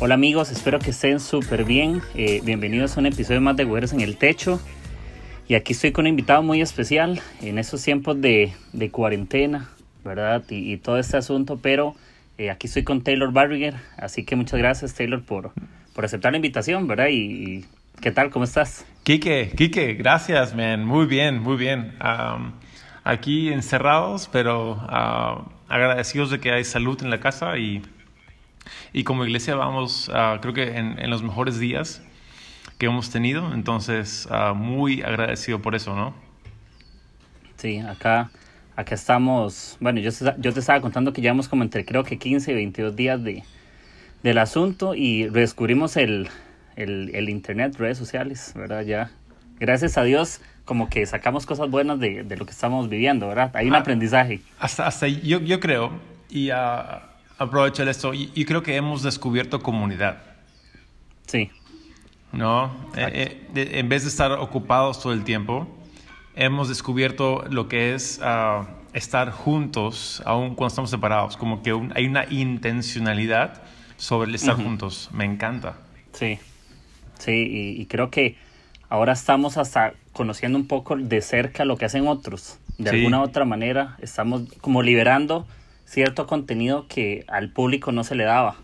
Hola amigos, espero que estén súper bien. Eh, bienvenidos a un episodio más de Güeros en el Techo. Y aquí estoy con un invitado muy especial en estos tiempos de, de cuarentena, ¿verdad? Y, todo este asunto, pero eh, aquí estoy con Taylor Barriger. Así que muchas gracias Taylor por, por aceptar la invitación, ¿verdad? Y, ¿qué tal? ¿Cómo estás? Quique, Quique, gracias, man. Muy bien, muy bien. aquí encerrados, pero ah, agradecidos de que hay salud en la casa y y como iglesia vamos, uh, creo que en, en, los mejores días que hemos tenido, entonces uh, muy agradecido por eso, ¿no? Sí, acá, acá estamos, bueno, yo, yo te estaba contando que llevamos como entre creo que 15 y 22 días de, del asunto y redescubrimos el, el, el internet, redes sociales, ¿verdad? Ya, gracias a Dios, como que sacamos cosas buenas de, de lo que estamos viviendo, ¿verdad? Hay un ah, aprendizaje. Hasta, hasta yo, yo creo, y uh, aprovecho esto. Y, creo que hemos descubierto comunidad. Sí. ¿No? Eh, eh, en vez de estar ocupados todo el tiempo, hemos descubierto lo que es uh, estar juntos, aun cuando estamos separados. Como que hay una intencionalidad sobre el estar juntos. Me encanta. Sí. Sí, y, creo que ahora estamos hasta conociendo un poco de cerca lo que hacen otros. De alguna u otra manera, estamos como liberando cierto contenido que al público no se le daba.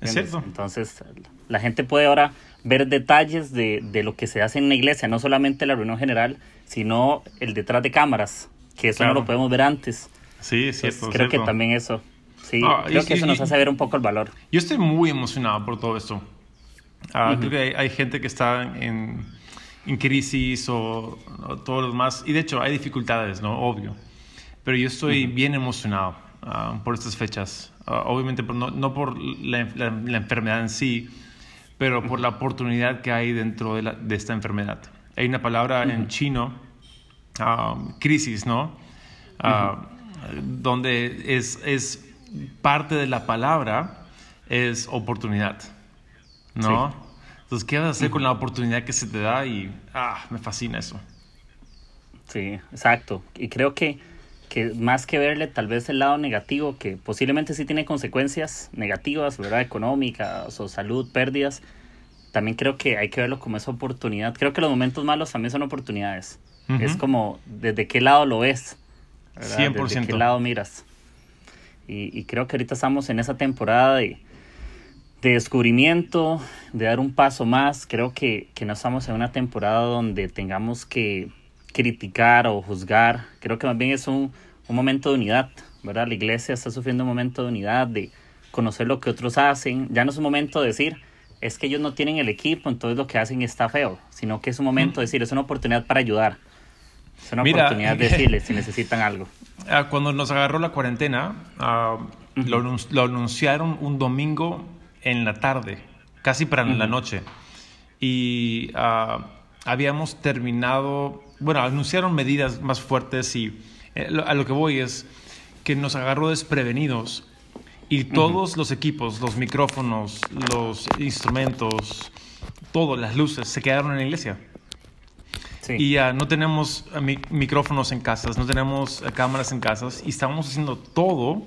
Es cierto. Entonces, la gente puede ahora ver detalles de, de, lo que se hace en la iglesia, no solamente la reunión general, sino el detrás de cámaras, que eso no lo podemos ver antes. Sí, es cierto. creo que también eso. Sí, creo que eso nos hace ver un poco el valor. Yo estoy muy emocionado por todo esto. Ah, creo que hay, hay, gente que está en, en crisis o, todo lo demás, y de hecho hay dificultades, ¿no? Obvio. Pero yo estoy bien emocionado Ah, por estas fechas. Ah, obviamente no, no por la, la, enfermedad en sí, pero por la oportunidad que hay dentro de, de esta enfermedad. Hay una palabra en chino, ah, crisis, ¿no? Donde es, es parte de la palabra es oportunidad, ¿no? Entonces, ¿qué vas a hacer con la oportunidad que se te da? Y ah, me fascina eso. Sí, exacto. Y creo que que más que verle tal vez el lado negativo, que posiblemente sí tiene consecuencias negativas, ¿verdad? Económicas o salud, pérdidas, también creo que hay que verlo como esa oportunidad. Creo que los momentos malos también son oportunidades. Es como desde qué lado lo ves, ¿verdad? 100%. Desde qué lado miras. Y, y, creo que ahorita estamos en esa temporada de, de descubrimiento, de dar un paso más. Creo que, que no estamos en una temporada donde tengamos que criticar o juzgar. Creo que más bien es un, un momento de unidad, ¿verdad? La iglesia está sufriendo un momento de unidad, de conocer lo que otros hacen. Ya no es un momento de decir, es que ellos no tienen el equipo, entonces lo que hacen está feo, sino que es un momento de decir, es una oportunidad para ayudar. Es una oportunidad de decirles si necesitan algo. Ah, cuando nos agarró la cuarentena, uh, lo, lo, anunciaron un domingo en la tarde, casi para la noche. Y uh, habíamos terminado bueno, anunciaron medidas más fuertes y eh, a lo que voy es que nos agarró desprevenidos y todos los equipos, los micrófonos, los instrumentos, todo, las luces, se quedaron en la iglesia. Y ya no tenemos micrófonos en casas, no tenemos eh, cámaras en casas y estamos haciendo todo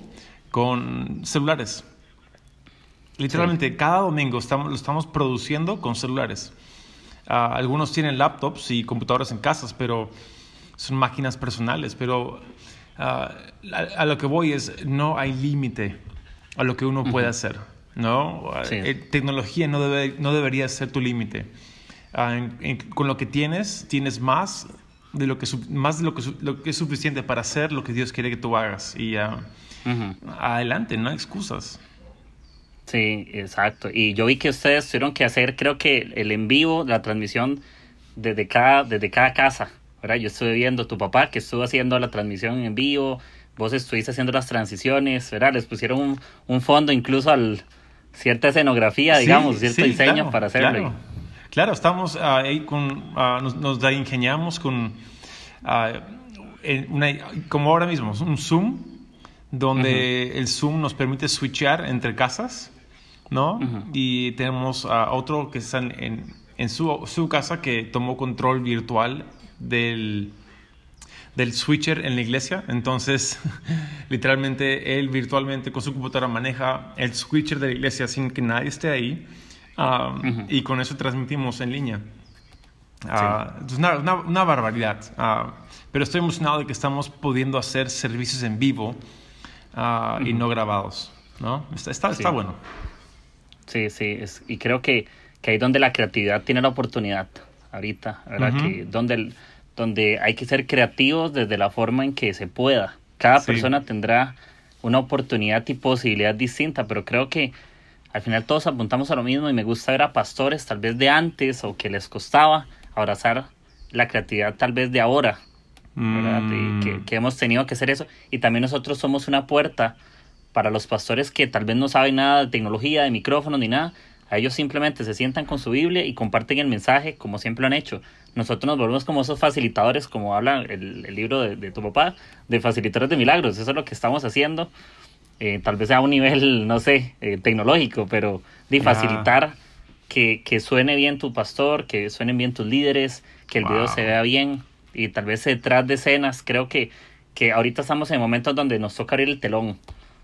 con celulares. Literalmente, cada domingo estamos, lo estamos produciendo con celulares. Ah, algunos tienen laptops y computadoras en casas, pero son máquinas personales. Pero ah, a, lo que voy es, no hay límite a lo que uno puede hacer. ¿no? Eh, tecnología no, debe, no debería ser tu límite. Ah, con lo que tienes, tienes más de lo que, más de lo que, lo que es suficiente para hacer lo que Dios quiere que tú hagas. Y adelante, no hay excusas. Sí, exacto. Y yo vi que ustedes tuvieron que hacer, creo que el en vivo, la transmisión desde cada, desde cada casa. ¿verdad? Yo estuve viendo tu papá que estuvo haciendo la transmisión en vivo, vos estuviste haciendo las transiciones, ¿verdad? Les pusieron un, un fondo incluso al cierta escenografía, digamos, cierto diseño para hacerlo. Claro, estamos ahí con, nos, nos ingeniamos con una, como ahora mismo, un Zoom, donde el Zoom nos permite switchar entre casas, ¿no? Y tenemos a otro que está en, en su, su, casa que tomó control virtual del, del switcher en la iglesia. Entonces, literalmente, él virtualmente con su computadora maneja el switcher de la iglesia sin que nadie esté ahí. Y con eso transmitimos en línea. Ah, es una, una, barbaridad. Ah, pero estoy emocionado de que estamos pudiendo hacer servicios en vivo ah, y no grabados. ¿no? Está, está, está bueno. Sí, sí. y creo que, que ahí donde la creatividad tiene la oportunidad ahorita, ¿verdad? que donde, donde hay que ser creativos desde la forma en que se pueda. Cada persona tendrá una oportunidad y posibilidad distinta, pero creo que al final todos apuntamos a lo mismo y me gusta ver a pastores tal vez de antes o que les costaba abrazar la creatividad tal vez de ahora, mm. que, hemos tenido que hacer eso. Y también nosotros somos una puerta para los pastores que tal vez no saben nada de tecnología, de micrófonos ni nada. A ellos simplemente se sientan con su Biblia y comparten el mensaje como siempre lo han hecho. Nosotros nos volvemos como esos facilitadores, como habla el, libro de, tu papá, de facilitadores de milagros. Eso es lo que estamos haciendo. Eh, tal vez sea a un nivel, no sé, eh, tecnológico, pero de facilitar que, que, suene bien tu pastor, que suenen bien tus líderes, que el video se vea bien y tal vez detrás de escenas, creo que, que ahorita estamos en momentos donde nos toca abrir el telón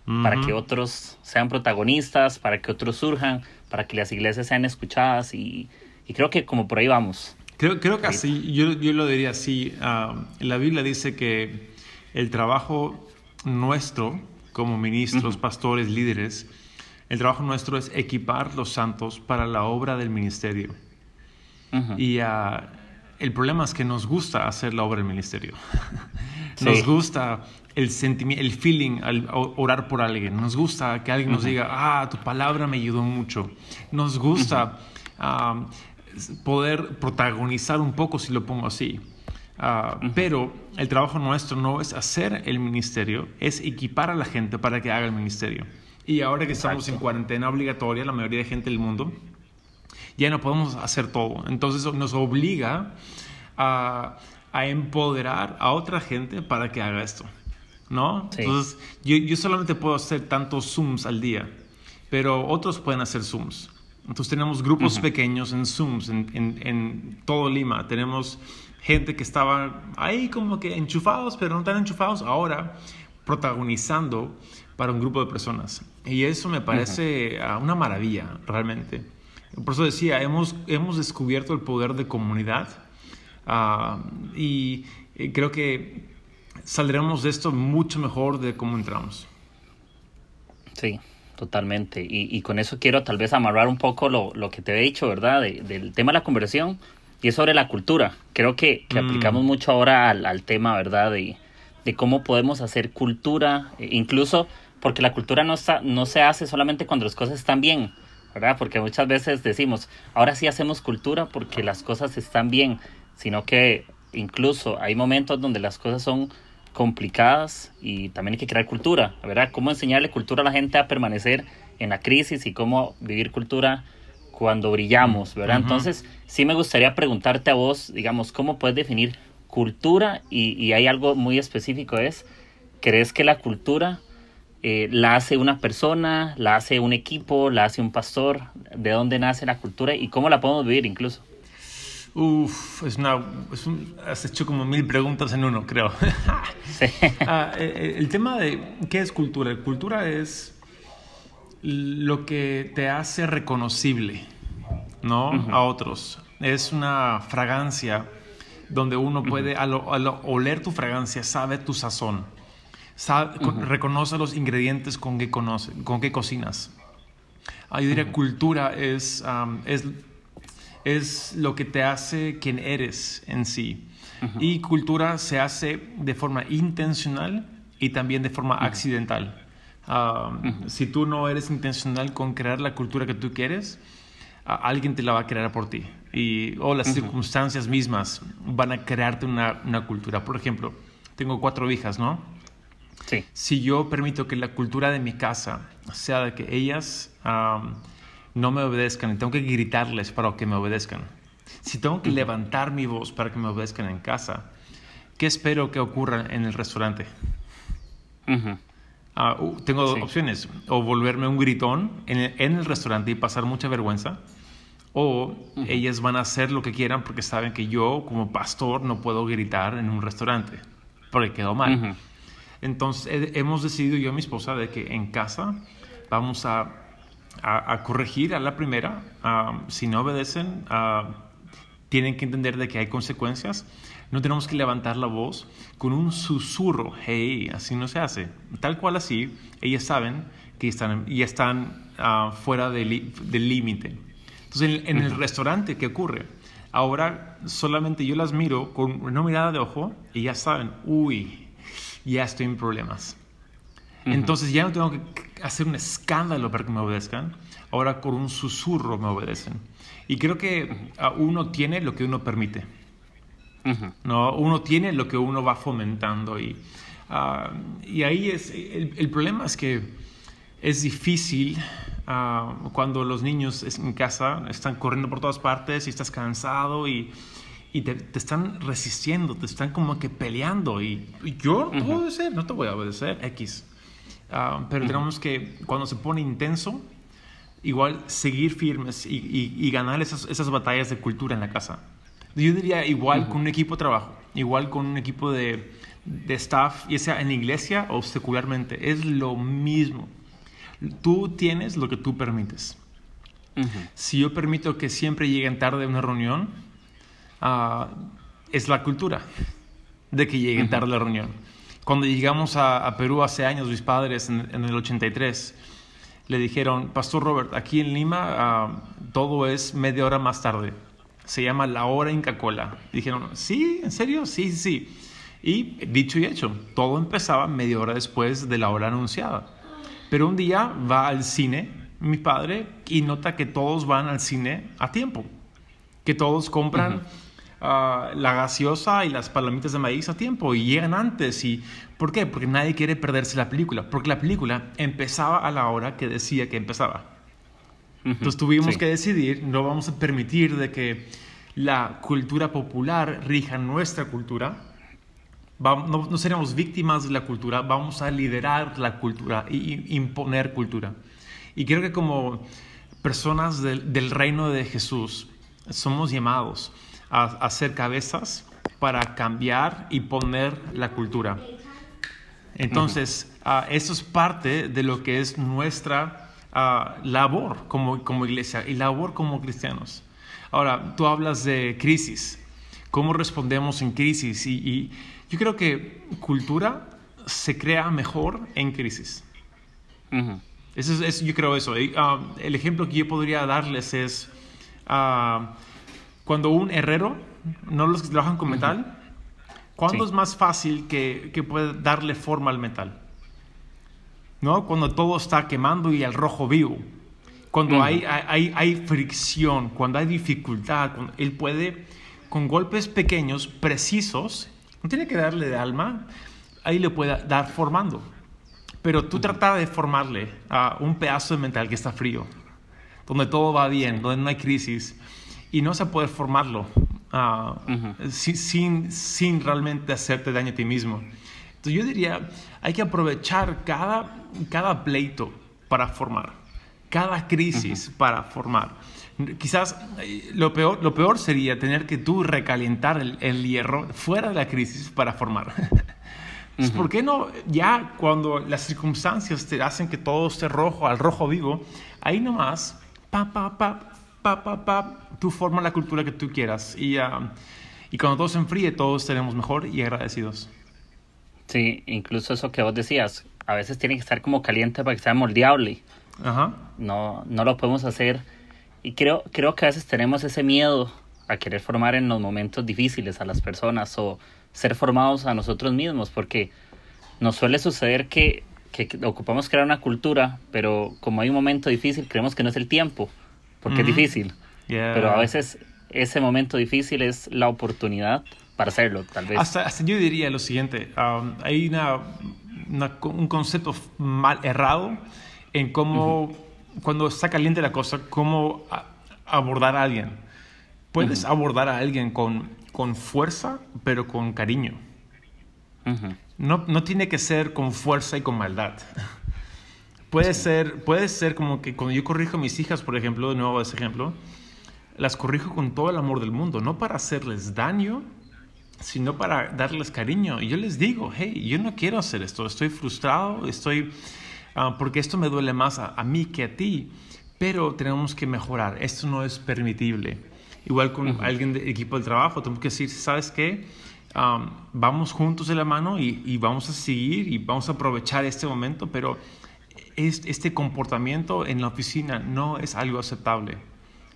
para que otros sean protagonistas, para que otros surjan, para que las iglesias sean escuchadas y, y creo que como por ahí vamos. Creo, creo que así, yo, yo lo diría así, uh, la Biblia dice que el trabajo nuestro como ministros, pastores, líderes, el trabajo nuestro es equipar los santos para la obra del ministerio. Y ah, el problema es que nos gusta hacer la obra del ministerio. Nos gusta el sentimiento, el feeling al orar por alguien. Nos gusta que alguien nos diga, ah, tu palabra me ayudó mucho. Nos gusta ah, poder protagonizar un poco, si lo pongo así. Ah, pero el trabajo nuestro no es hacer el ministerio, es equipar a la gente para que haga el ministerio. Y ahora que estamos en cuarentena obligatoria, la mayoría de gente del mundo, ya no podemos hacer todo. Entonces nos obliga a, empoderar a otra gente para que haga esto. ¿No? Entonces yo, yo solamente puedo hacer tantos Zooms al día, pero otros pueden hacer Zooms. Entonces tenemos grupos pequeños en Zooms en, en, en, todo Lima. Tenemos gente que estaba ahí como que enchufados, pero no tan enchufados. Ahora protagonizando para un grupo de personas. Y eso me parece ah, una maravilla, realmente. Por eso decía, hemos, hemos descubierto el poder de comunidad ah, y eh, creo que saldremos de esto mucho mejor de cómo entramos. Sí, totalmente. Y, con eso quiero tal vez amarrar un poco lo, lo que te he dicho, ¿verdad? del tema de la conversión y es sobre la cultura. Creo que, que mm. aplicamos mucho ahora al, al tema, ¿verdad? De, de cómo podemos hacer cultura, e incluso porque la cultura no, no se hace solamente cuando las cosas están bien, ¿verdad? Porque muchas veces decimos, ahora sí hacemos cultura porque las cosas están bien, sino que incluso hay momentos donde las cosas son complicadas y también hay que crear cultura, ¿verdad? Cómo enseñarle cultura a la gente a permanecer en la crisis y cómo vivir cultura cuando brillamos, ¿verdad? Entonces, sí me gustaría preguntarte a vos, digamos, ¿cómo puedes definir cultura? Y, y hay algo muy específico, es, ¿crees que la cultura eh, la hace una persona, la hace un equipo, la hace un pastor, de dónde nace la cultura y cómo la podemos vivir incluso. Uf, es una, es un, has hecho como mil preguntas en uno, creo. sí. Ah, eh, eh, el tema de qué es cultura. Cultura es lo que te hace reconocible, ¿no? A otros. Es una fragancia donde uno puede, al oler tu fragancia, sabe tu sazón reconoce los ingredientes con que, conoce, con que cocinas. Ah, yo diría cultura es, es, es lo que te hace quien eres en sí. Y cultura se hace de forma intencional y también de forma accidental. Si tú no eres intencional con crear la cultura que tú quieres, alguien te la va a crear por ti. Y, o las circunstancias mismas van a crearte una, una cultura. Por ejemplo, tengo cuatro hijas, ¿no? Si yo permito que la cultura de mi casa sea de que ellas no me obedezcan y tengo que gritarles para que me obedezcan, Si tengo que levantar mi voz para que me obedezcan en casa, ¿qué espero que ocurra en el restaurante? Ah, uh, tengo dos opciones, o volverme un gritón en el, restaurante y pasar mucha vergüenza, o ellas van a hacer lo que quieran porque saben que yo como pastor no puedo gritar en un restaurante, porque quedó mal. Entonces hemos decidido yo y mi esposa de que en casa vamos a, a, corregir a la primera, si no obedecen, tienen que entender de que hay consecuencias. No tenemos que levantar la voz con un susurro, hey, así no se hace. Tal cual así, ellas saben que están, ya están ah, fuera del límite. Entonces, en, el restaurante, ¿qué ocurre? Ahora solamente yo las miro con una mirada de ojo y ya saben, uy, ya estoy en problemas. Entonces ya no tengo que hacer un escándalo para que me obedezcan. Ahora con un susurro me obedecen. Y creo que uno tiene lo que uno permite. ¿no? Uno tiene lo que uno va fomentando. Y, ah, y ahí es, el, problema es que es difícil ah, cuando los niños en casa están corriendo por todas partes y estás cansado y, y te, están resistiendo, te están como que peleando. Y, yo no puedo obedecer, no te voy a obedecer, X. Ah, pero tenemos que, cuando se pone intenso, igual seguir firmes y, y, ganar esas, esas, batallas de cultura en la casa. Yo diría igual con un equipo de trabajo, igual con un equipo de, de staff, ya sea en la iglesia o secularmente, es lo mismo. Tú tienes lo que tú permites. Si yo permito que siempre lleguen tarde a una reunión, uh, es la cultura de que lleguen tarde a la reunión. Cuando llegamos a, Perú hace años, mis padres, en, el 83, le dijeron, Pastor Robert, aquí en Lima ah, todo es media hora más tarde. Se llama la hora Inca Cola. Dijeron, ¿sí? ¿En serio? Sí, sí, sí. Y dicho y hecho, todo empezaba media hora después de la hora anunciada. Pero un día va al cine mi padre y nota que todos van al cine a tiempo, que todos compran la gaseosa y las palomitas de maíz a tiempo y llegan antes. Y, ¿Por qué? Porque nadie quiere perderse la película, porque la película empezaba a la hora que decía que empezaba. Entonces tuvimos que decidir, no vamos a permitir de que la cultura popular rija nuestra cultura, no, no, seremos víctimas de la cultura, vamos a liderar la cultura y imponer cultura. Y creo que como personas del, del reino de Jesús somos llamados a, hacer cabezas para cambiar y poner la cultura. Entonces, ah, eso es parte de lo que es nuestra ah, labor como, como iglesia y labor como cristianos. Ahora, tú hablas de crisis, cómo respondemos en crisis y, yo creo que cultura se crea mejor en crisis. eso es, yo creo eso. Ah, el ejemplo que yo podría darles es cuando un herrero, no los que trabajan con metal, ¿cuándo es más fácil que, que puede darle forma al metal? ¿No? Cuando todo está quemando y el rojo vivo. Cuando hay, hay, hay, fricción, cuando hay dificultad, él puede, con golpes pequeños, precisos, no tiene que darle de alma, ahí le puede dar formando. Pero tú trata de formarle a un pedazo de metal que está frío, donde todo va bien, donde no hay crisis, y no se puede formarlo ah, sin, sin, realmente hacerte daño a ti mismo. Entonces yo diría, hay que aprovechar cada, cada pleito para formar, cada crisis para formar. Quizás eh, lo peor, lo peor sería tener que tú recalientar el, hierro fuera de la crisis para formar. ¿por qué no ya cuando las circunstancias te hacen que todo esté rojo, al rojo vivo, ahí nomás, pa, pa, pa, pa, pa, pa, tú forma la cultura que tú quieras. Y, ah, y cuando todo se enfríe, todos estaremos mejor y agradecidos. Sí, incluso eso que vos decías, a veces tiene que estar como caliente para que sea moldeable. Ajá. No, no lo podemos hacer. Y creo, creo que a veces tenemos ese miedo a querer formar en los momentos difíciles a las personas o ser formados a nosotros mismos, porque nos suele suceder que, que ocupamos crear una cultura, pero como hay un momento difícil, creemos que no es el tiempo porque es difícil. Pero a veces ese momento difícil es la oportunidad para hacerlo, tal vez. Hasta, yo diría lo siguiente, um, hay una, un concepto mal errado en cómo, cuando está caliente la cosa, cómo abordar a alguien. puedes abordar a alguien con, con fuerza, pero con cariño. no, no tiene que ser con fuerza y con maldad. Puede, ser, puede ser como que cuando yo corrijo a mis hijas, por ejemplo, de nuevo ese ejemplo, las corrijo con todo el amor del mundo, no para hacerles daño, sino para darles cariño. Y yo les digo, hey, yo no quiero hacer esto, estoy frustrado, estoy, ah, porque esto me duele más a, mí que a ti, pero tenemos que mejorar, esto no es permitible. Igual con alguien de equipo de trabajo, tenemos que decir, ¿sabes qué? vamos juntos de la mano y, y, vamos a seguir y vamos a aprovechar este momento, pero este comportamiento en la oficina no es algo aceptable.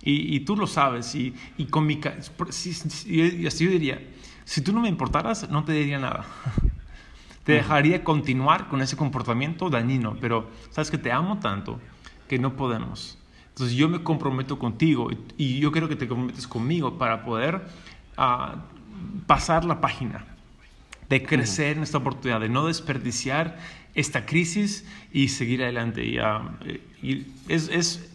Y, tú lo sabes. Y, y con mi, y así yo diría, si tú no me importaras, no te diría nada. te dejaría continuar con ese comportamiento dañino, pero sabes que te amo tanto que no podemos. Entonces yo me comprometo contigo y, yo quiero que te comprometes conmigo para poder ah, pasar la página, de crecer en esta oportunidad, de no desperdiciar esta crisis y seguir adelante. Y, ah, es, es,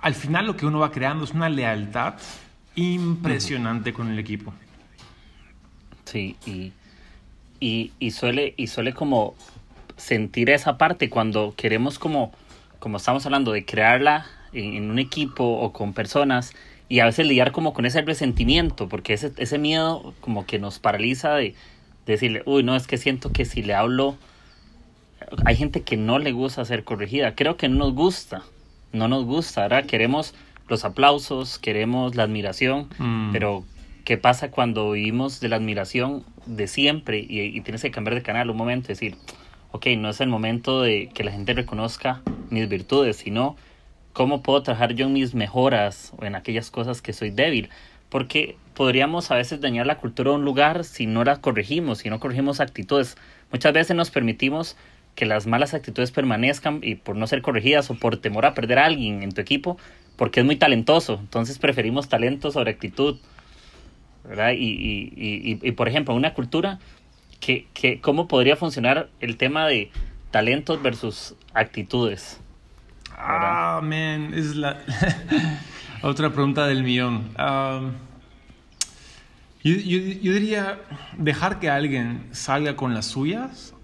al final lo que uno va creando es una lealtad impresionante con el equipo. Sí, y, y, y, suele, y suele como sentir esa parte cuando queremos como, como estamos hablando, de crearla en, un equipo o con personas y a veces lidiar como con ese resentimiento, porque ese, ese miedo como que nos paraliza de, de decirle, uy, no, es que siento que si le hablo hay gente que no le gusta ser corregida. Creo que no nos gusta. No nos gusta, ¿verdad? Queremos los aplausos, queremos la admiración, mm. pero ¿qué pasa cuando vivimos de la admiración de siempre y, tienes que cambiar de canal un momento y decir, ok, no es el momento de que la gente reconozca mis virtudes, sino cómo puedo trabajar yo en mis mejoras o en aquellas cosas que soy débil? Porque podríamos a veces dañar la cultura de un lugar si no la corregimos, si no corregimos actitudes. Muchas veces nos permitimos que las malas actitudes permanezcan y por no ser corregidas o por temor a perder a alguien en tu equipo, porque es muy talentoso. Entonces preferimos talento sobre actitud. ¿verdad? Y, y, y, y por ejemplo, una cultura, que, que, ¿cómo podría funcionar el tema de talentos versus actitudes? Ah, man, es la otra pregunta del millón. yo, yo, yo diría dejar que alguien salga con las suyas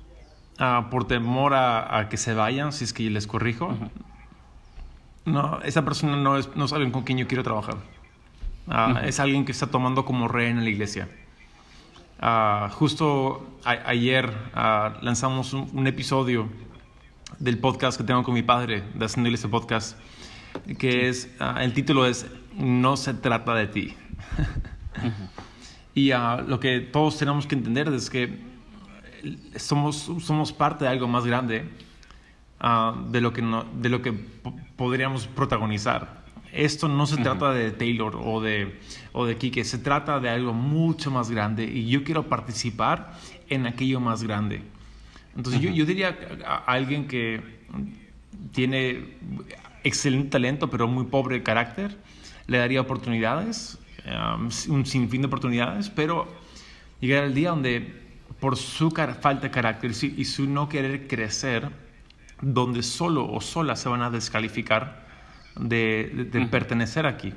Ah, por temor a, que se vayan, si es que les corrijo. No, esa persona no es, no es alguien con quien yo quiero trabajar. Ah, es alguien que está tomando como rehén en la iglesia. Ah, justo ayer lanzamos un, episodio del podcast que tengo con mi padre, de Haciendo Iglesia Podcast, que es, el título es No se trata de ti. y lo que todos tenemos que entender es que somos, somos parte de algo más grande ah, de lo que, de lo que podríamos protagonizar. Esto no se trata de Taylor o de, o de Kike, se trata de algo mucho más grande y yo quiero participar en aquello más grande. Entonces yo, yo, diría a alguien que tiene excelente talento pero muy pobre carácter, le daría oportunidades, ah, un sinfín de oportunidades, pero llegar al día donde por su falta de carácter y su no querer crecer, donde solo o sola se van a descalificar de, pertenecer aquí.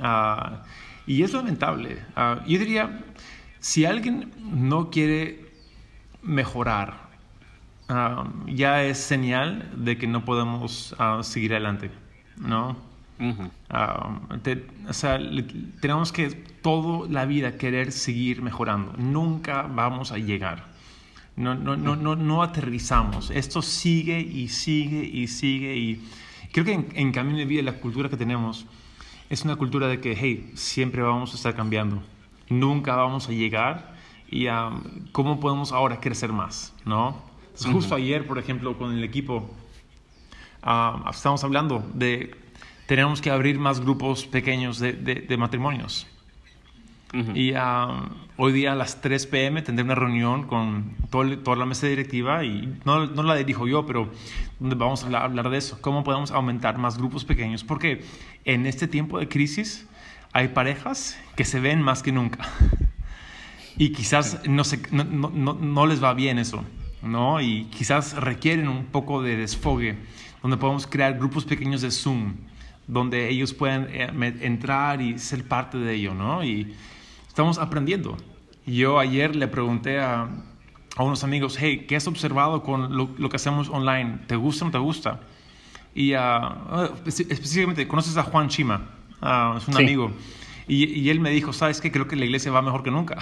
Ah, y es lamentable. Ah, yo diría, si alguien no quiere mejorar, ah, ya es señal de que no podemos seguir adelante, ¿no? Ah, o sea, tenemos que toda la vida querer seguir mejorando. Nunca vamos a llegar. No, no, no, no, no aterrizamos. Esto sigue y sigue y sigue. Y creo que en, en Camino de Vida, la cultura que tenemos es una cultura de que, hey, siempre vamos a estar cambiando. Nunca vamos a llegar. Y cómo podemos ahora crecer más, ¿no? Justo ayer, por ejemplo, con el equipo, uh, estamos hablando de tenemos que abrir más grupos pequeños de, de, matrimonios. Y ah, hoy día a las 3 pm tendré una reunión con toda la mesa directiva y no, no, la dirijo yo, pero donde vamos a hablar de eso, cómo podemos aumentar más grupos pequeños, porque en este tiempo de crisis hay parejas que se ven más que nunca. Y quizás no, se, no, no, no les va bien eso, ¿no? Y quizás requieren un poco de desfogue, donde podemos crear grupos pequeños de Zoom donde ellos puedan eh, entrar y ser parte de ello, ¿no? Y estamos aprendiendo. Yo ayer le pregunté a, a unos amigos, hey, ¿qué has observado con lo, que hacemos online? ¿Te gusta o no te gusta? Y uh, específicamente, ¿conoces a Juan Chima? Uh, es un amigo. Y, y, él me dijo, ¿sabes qué? Creo que la iglesia va mejor que nunca.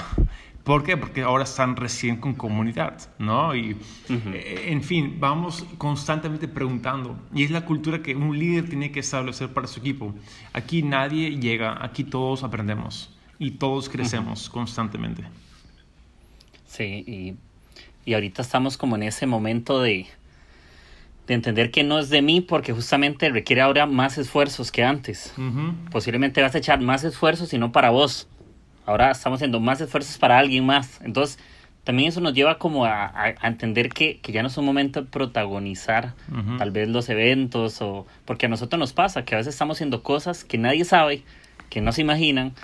¿Por qué? Porque ahora están recién con comunidad, ¿no? Y, eh, en fin, vamos constantemente preguntando. Y es la cultura que un líder tiene que establecer para su equipo. Aquí nadie llega, aquí todos aprendemos y todos crecemos constantemente. Sí, y, y, ahorita estamos como en ese momento de, de entender que no es de mí porque justamente requiere ahora más esfuerzos que antes. Posiblemente vas a echar más esfuerzos y no para vos Ahora estamos haciendo más esfuerzos para alguien más. Entonces, también eso nos lleva como a, entender que, ya no es un momento de protagonizar tal vez los eventos o porque a nosotros nos pasa que a veces estamos haciendo cosas que nadie sabe, que no se imaginan,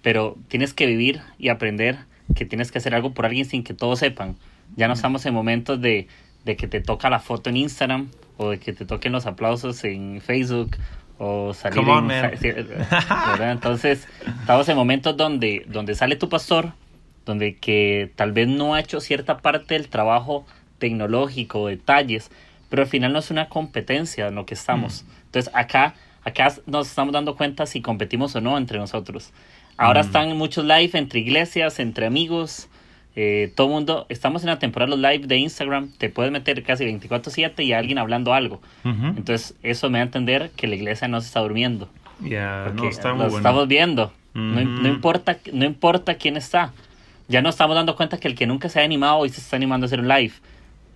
pero tienes que vivir y aprender que tienes que hacer algo por alguien sin que todos sepan. Ya no estamos en momentos de, de que te toca la foto en Instagram o de que te toquen los aplausos en Facebook o salir Entonces, estamos en momentos donde, donde sale tu pastor, donde que tal vez no ha hecho cierta parte del trabajo tecnológico, detalles, pero al final no es una competencia en lo que estamos. Mm. Entonces, acá, acá nos estamos dando cuenta si competimos o no entre nosotros. Ahora mm. están muchos live entre iglesias, entre amigos, eh, todo mundo, estamos en la temporada los live de Instagram, te puedes meter casi 24/7 y alguien hablando algo. Entonces, eso me da a entender que la iglesia no se está durmiendo. Ya, no está lo estamos viendo. no, importa, no importa quién está. Ya nos estamos dando cuenta que el que nunca se ha animado hoy se está animando a hacer un live.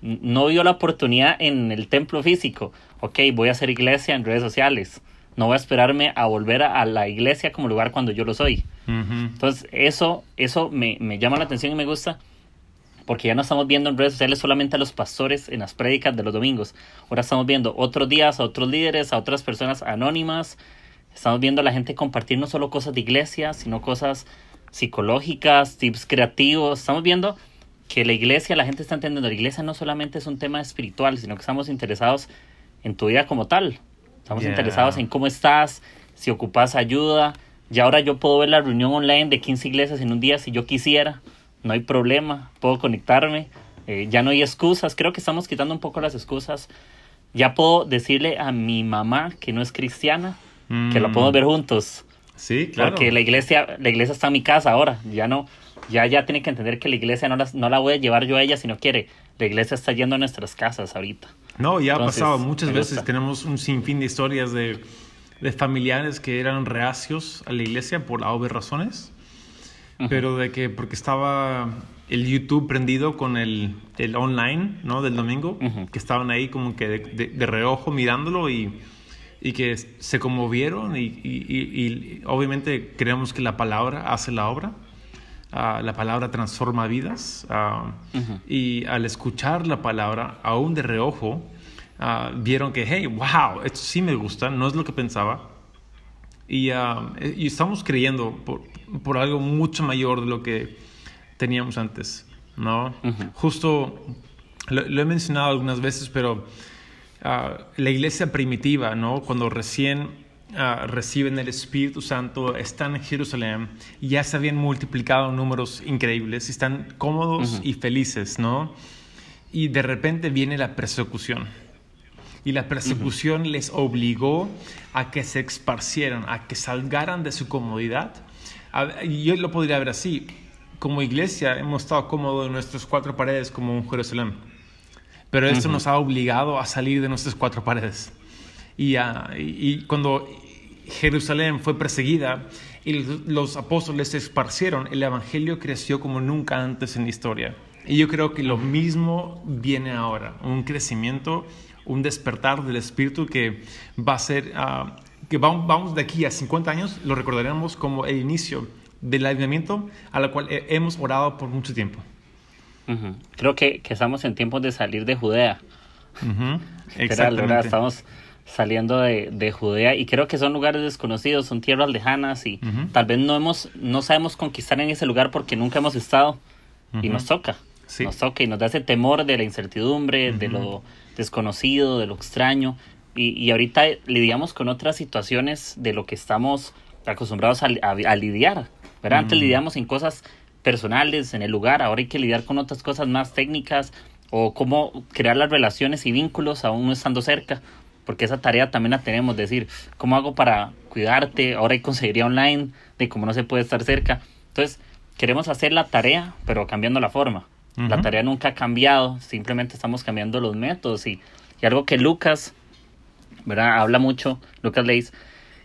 No vio la oportunidad en el templo físico. Ok, voy a hacer iglesia en redes sociales. No voy a esperarme a volver a la iglesia como lugar cuando yo lo soy. Entonces, eso, eso me, me, llama la atención y me gusta porque ya no estamos viendo en redes sociales solamente a los pastores en las prédicas de los domingos. Ahora estamos viendo otros días a otros líderes, a otras personas anónimas. Estamos viendo a la gente compartir no solo cosas de iglesia, sino cosas psicológicas, tips creativos. Estamos viendo que la iglesia, la gente está entendiendo, la iglesia no solamente es un tema espiritual, sino que estamos interesados en tu vida como tal. Estamos interesados en cómo estás, si ocupas ayuda, y ahora yo puedo ver la reunión online de 15 iglesias en un día si yo quisiera. No hay problema, puedo conectarme. Eh, ya no hay excusas. Creo que estamos quitando un poco las excusas. Ya puedo decirle a mi mamá que no es cristiana que lo podemos mm. ver juntos. Sí, claro. Porque la iglesia, la iglesia está en mi casa ahora. Ya no, ya, ya tiene que entender que la iglesia no la, no la voy a llevar yo a ella si no quiere. La iglesia está yendo a nuestras casas ahorita. No, ya ha pasado. Muchas veces tenemos un sinfín de historias de de familiares que eran reacios a la iglesia por obvias razones, pero de que porque estaba el YouTube prendido con el, el online, ¿no? Del domingo, que estaban ahí como que de, reojo mirándolo y, y, que se conmovieron y, y, obviamente creemos que la palabra hace la obra. Ah, la palabra transforma vidas ah, y al escuchar la palabra, aún de reojo, Ah, vieron que, hey, wow, esto sí me gusta, no es lo que pensaba. Y, ah, y estamos creyendo por, por, algo mucho mayor de lo que teníamos antes, ¿no? Justo, lo, he mencionado algunas veces, pero ah, la iglesia primitiva, ¿no? Cuando recién reciben el Espíritu Santo, están en Jerusalén, ya se habían multiplicado números increíbles, están cómodos y felices, ¿no? Y de repente viene la persecución y la persecución les obligó a que se esparcieran, a que salgaran de su comodidad. Y yo lo podría ver así. Como iglesia hemos estado cómodos en nuestras cuatro paredes como un Jerusalén. Pero esto nos ha obligado a salir de nuestras cuatro paredes. Y, y cuando Jerusalén fue perseguida y los apóstoles se esparcieron, el Evangelio creció como nunca antes en la historia. Y yo creo que lo mismo viene ahora, un crecimiento un despertar del espíritu que va a ser, ah, que vamos, de aquí a 50 años, lo recordaremos como el inicio del alineamiento a la cual hemos orado por mucho tiempo. Creo que, que, estamos en tiempos de salir de Judea. Exactamente. Estamos saliendo de, de, Judea y creo que son lugares desconocidos, son tierras lejanas y tal vez no, hemos, no sabemos conquistar en ese lugar porque nunca hemos estado y nos toca. Nos toca y nos da ese temor de la incertidumbre, de lo desconocido, de lo extraño, Y, y ahorita lidiamos con otras situaciones de lo que estamos acostumbrados a, a, lidiar, ¿verdad? Antes lidiamos en cosas personales, en el lugar, ahora hay que lidiar con otras cosas más técnicas o cómo crear las relaciones y vínculos aún no estando cerca, porque esa tarea también la tenemos, decir, ¿cómo hago para cuidarte? Ahora hay consejería online, de cómo no se puede estar cerca. Entonces, queremos hacer la tarea, pero cambiando la forma. La tarea nunca ha cambiado, simplemente estamos cambiando los métodos y, y algo que Lucas, ¿verdad? Habla mucho, Lucas Leis,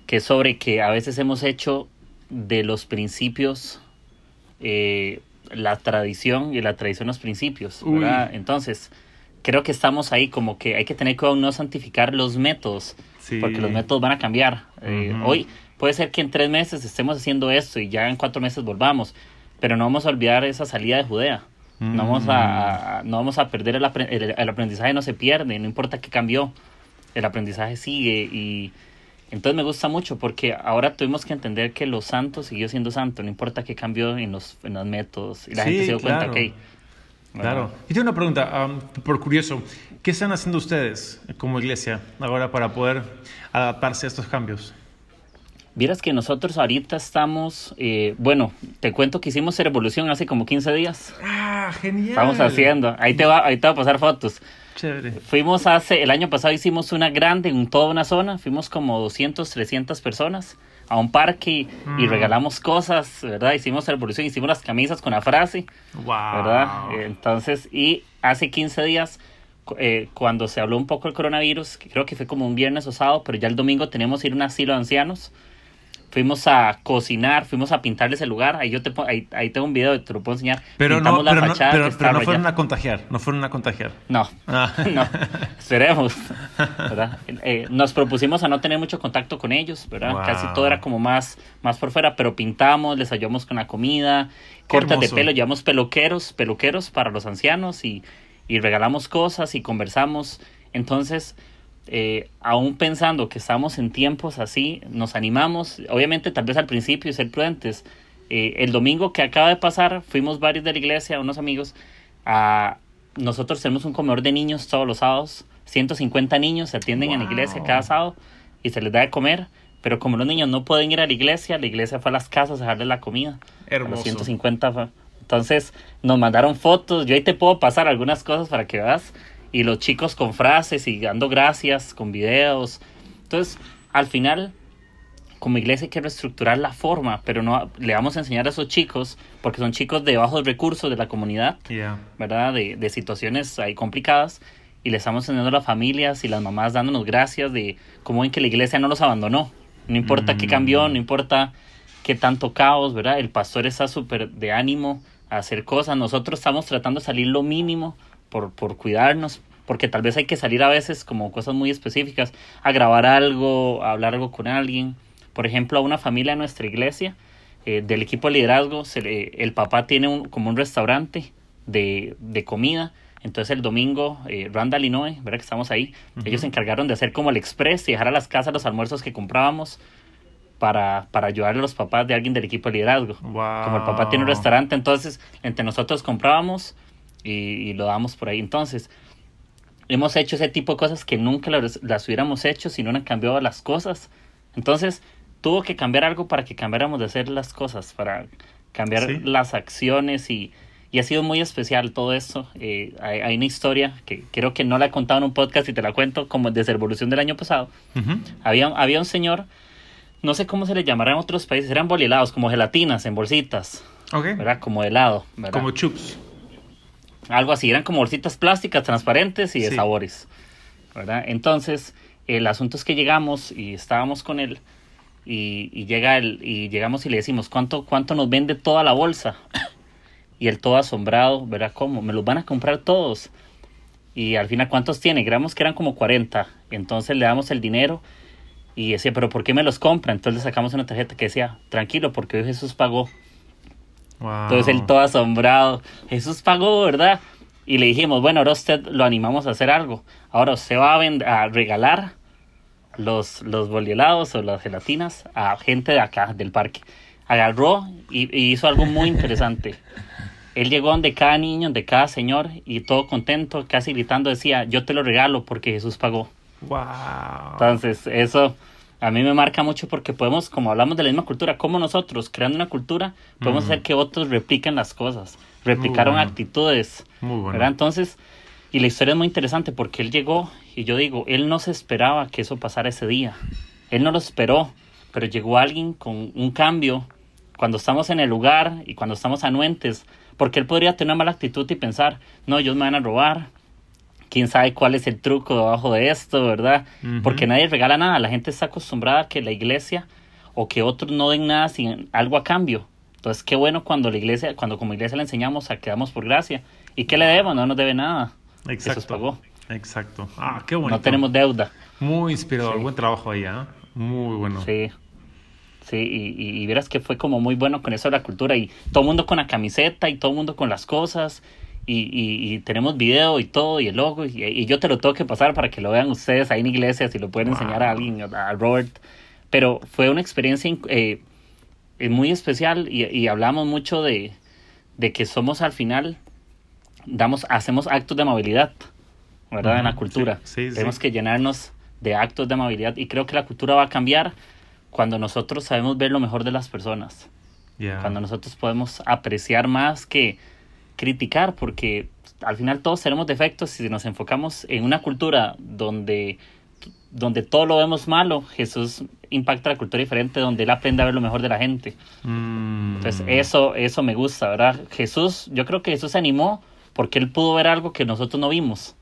que es sobre que a veces hemos hecho de los principios eh, la tradición y la tradición los principios, ¿verdad? Entonces, creo que estamos ahí como que hay que tener cuidado no santificar los métodos, porque los métodos van a cambiar. Eh, hoy puede ser que en tres meses estemos haciendo esto y ya en cuatro meses volvamos, pero no vamos a olvidar esa salida de Judea. No vamos a, no vamos a perder el, el, aprendizaje, no se pierde, no importa qué cambió, el aprendizaje sigue y entonces me gusta mucho porque ahora tuvimos que entender que los santos siguió siendo santo, no importa qué cambió en los, en los métodos y la gente se dio cuenta que... Claro. Y tengo una pregunta, por curioso, ¿qué están haciendo ustedes como iglesia ahora para poder adaptarse a estos cambios? Vieras que nosotros ahorita estamos, eh, bueno, te cuento que hicimos Revolución hace como 15 días. Ah, genial. Estamos haciendo, ahí te va, ahí te va a pasar fotos. Chévere. Fuimos hace, el año pasado hicimos una grande en toda una zona, fuimos como 200, 300 personas a un parque y, mm. regalamos cosas, ¿verdad? Hicimos Revolución, hicimos las camisas con la frase, wow. ¿verdad? Entonces, y hace 15 días eh, cuando se habló un poco del coronavirus, creo que fue como un viernes o sábado, pero ya el domingo tenemos ir a un asilo de ancianos fuimos a cocinar, fuimos a pintarles el lugar. Ahí yo te ahí, ahí tengo un video, te lo puedo enseñar. Pero no, pero, no, pero, no fueron a contagiar, no fueron a contagiar. No, ah. no, esperemos. ¿verdad? Eh, nos propusimos a no tener mucho contacto con ellos, ¿verdad? Casi todo era como más, más por fuera, pero pintamos, les ayudamos con la comida, cortes de pelo, llevamos peluqueros, peluqueros para los ancianos y, y regalamos cosas y conversamos. Entonces, eh, aún pensando que estamos en tiempos así, nos animamos, obviamente tal vez al principio ser prudentes. Eh, el domingo que acaba de pasar, fuimos varios de la iglesia, unos amigos, a, nosotros tenemos un comedor de niños todos los sábados, 150 niños se atienden en la iglesia cada sábado y se les da de comer, pero como los niños no pueden ir a la iglesia, la iglesia fue a las casas a dejarles la comida. Hermoso. los 150 Entonces nos mandaron fotos, yo ahí te puedo pasar algunas cosas para que veas y los chicos con frases y dando gracias con videos. Entonces, al final, como iglesia hay que reestructurar la forma, pero no le vamos a enseñar a esos chicos, porque son chicos de bajos recursos de la comunidad, ¿verdad? De, de, situaciones ahí complicadas, y le estamos enseñando a las familias y las mamás dándonos gracias de cómo ven que la iglesia no los abandonó. No importa qué cambió, no importa qué tanto caos, ¿verdad? El pastor está súper de ánimo a hacer cosas. Nosotros estamos tratando de salir lo mínimo por, por cuidarnos, porque tal vez hay que salir a veces como cosas muy específicas, a grabar algo, a hablar algo con alguien. Por ejemplo, a una familia de nuestra iglesia, eh, del equipo de liderazgo, se el papá tiene un, como un restaurante de, de comida. Entonces el domingo, eh, Randall y Noé, ¿verdad que estamos ahí? Ellos se encargaron de hacer como el express y dejar a las casas los almuerzos que comprábamos para, para ayudar a los papás de alguien del equipo de liderazgo. Como el papá tiene un restaurante, entonces entre nosotros comprábamos y, lo damos por ahí. Entonces, hemos hecho ese tipo de cosas que nunca las, hubiéramos hecho si no han cambiado las cosas. Entonces, tuvo que cambiar algo para que cambiáramos de hacer las cosas, para cambiar las acciones y, y, ha sido muy especial todo eso. Eh, hay, una historia que creo que no la he contado en un podcast y te la cuento como desde Evolución del año pasado. había, había un señor, no sé cómo se le llamará en otros países, eran bolelados, como gelatinas en bolsitas. Okay. ¿Verdad? Como helado. Como chups. Algo así, eran como bolsitas plásticas transparentes y de sabores. ¿verdad? Entonces, el asunto es que llegamos y estábamos con él y, llega el, y llegamos y le decimos, ¿cuánto, ¿cuánto nos vende toda la bolsa? y él todo asombrado, ¿verdad? ¿Cómo? ¿Me los van a comprar todos? Y al final, ¿cuántos tiene? Creamos que eran como 40. Entonces le damos el dinero y decía, ¿pero por qué me los compra? Entonces le sacamos una tarjeta que decía, tranquilo, porque hoy Jesús pagó. Entonces él todo asombrado, Jesús pagó, ¿verdad? Y le dijimos, bueno, ahora usted lo animamos a hacer algo. Ahora usted va a, regalar los, los bolielados o las gelatinas a gente de acá, del parque. Agarró y, hizo algo muy interesante. Él llegó donde cada niño, donde cada señor, y todo contento, casi gritando, decía, yo te lo regalo porque Jesús pagó. Wow. Entonces, eso a mí me marca mucho porque podemos, como hablamos de la misma cultura, como nosotros, creando una cultura, podemos hacer que otros repliquen las cosas. Replicaron bueno. actitudes. Muy bueno. ¿verdad? Entonces, y la historia es muy interesante porque él llegó y yo digo, él no se esperaba que eso pasara ese día. Él no lo esperó, pero llegó alguien con un cambio cuando estamos en el lugar y cuando estamos anuentes, porque él podría tener una mala actitud y pensar, no, ellos me van a robar, quién sabe cuál es el truco debajo de esto, ¿verdad? Ujú. Porque nadie regala nada, la gente está acostumbrada a que la iglesia o que otros no den nada sin algo a cambio. Entonces, qué bueno cuando la iglesia, cuando como iglesia le enseñamos a que damos por gracia. ¿Y qué le debemos? No nos debe nada. Exacto. Jesús pagó. Exacto. Ah, qué bonito. No tenemos deuda. Muy inspirador. Sí. Buen trabajo ahí, ¿ah? Muy bueno. Sí. Sí, y, y, y verás que fue como muy bueno con eso de la cultura. Y todo el mundo con la camiseta y todo el mundo con las cosas. Y, y, y tenemos video y todo, y el logo. Y, y yo te lo tengo que pasar para que lo vean ustedes ahí en iglesias y lo pueden enseñar a Wow. alguien, a, Robert. Pero fue una experiencia eh, eh, muy especial y, hablamos mucho de, de que somos al final, damos, hacemos actos de amabilidad, ¿verdad? en la cultura. sí, sí, sí. Tenemos que llenarnos de actos de amabilidad y creo que la cultura va a cambiar cuando nosotros sabemos ver lo mejor de las personas, Ya. cuando nosotros podemos apreciar más que criticar, porque al final todos tenemos defectos y si nos enfocamos en una cultura donde donde todo lo vemos malo, Jesús impacta la cultura diferente, donde él aprende a ver lo mejor de la gente. Mm. Entonces, eso, eso me gusta, ¿verdad? Jesús, yo creo que Jesús se animó porque él pudo ver algo que nosotros no vimos,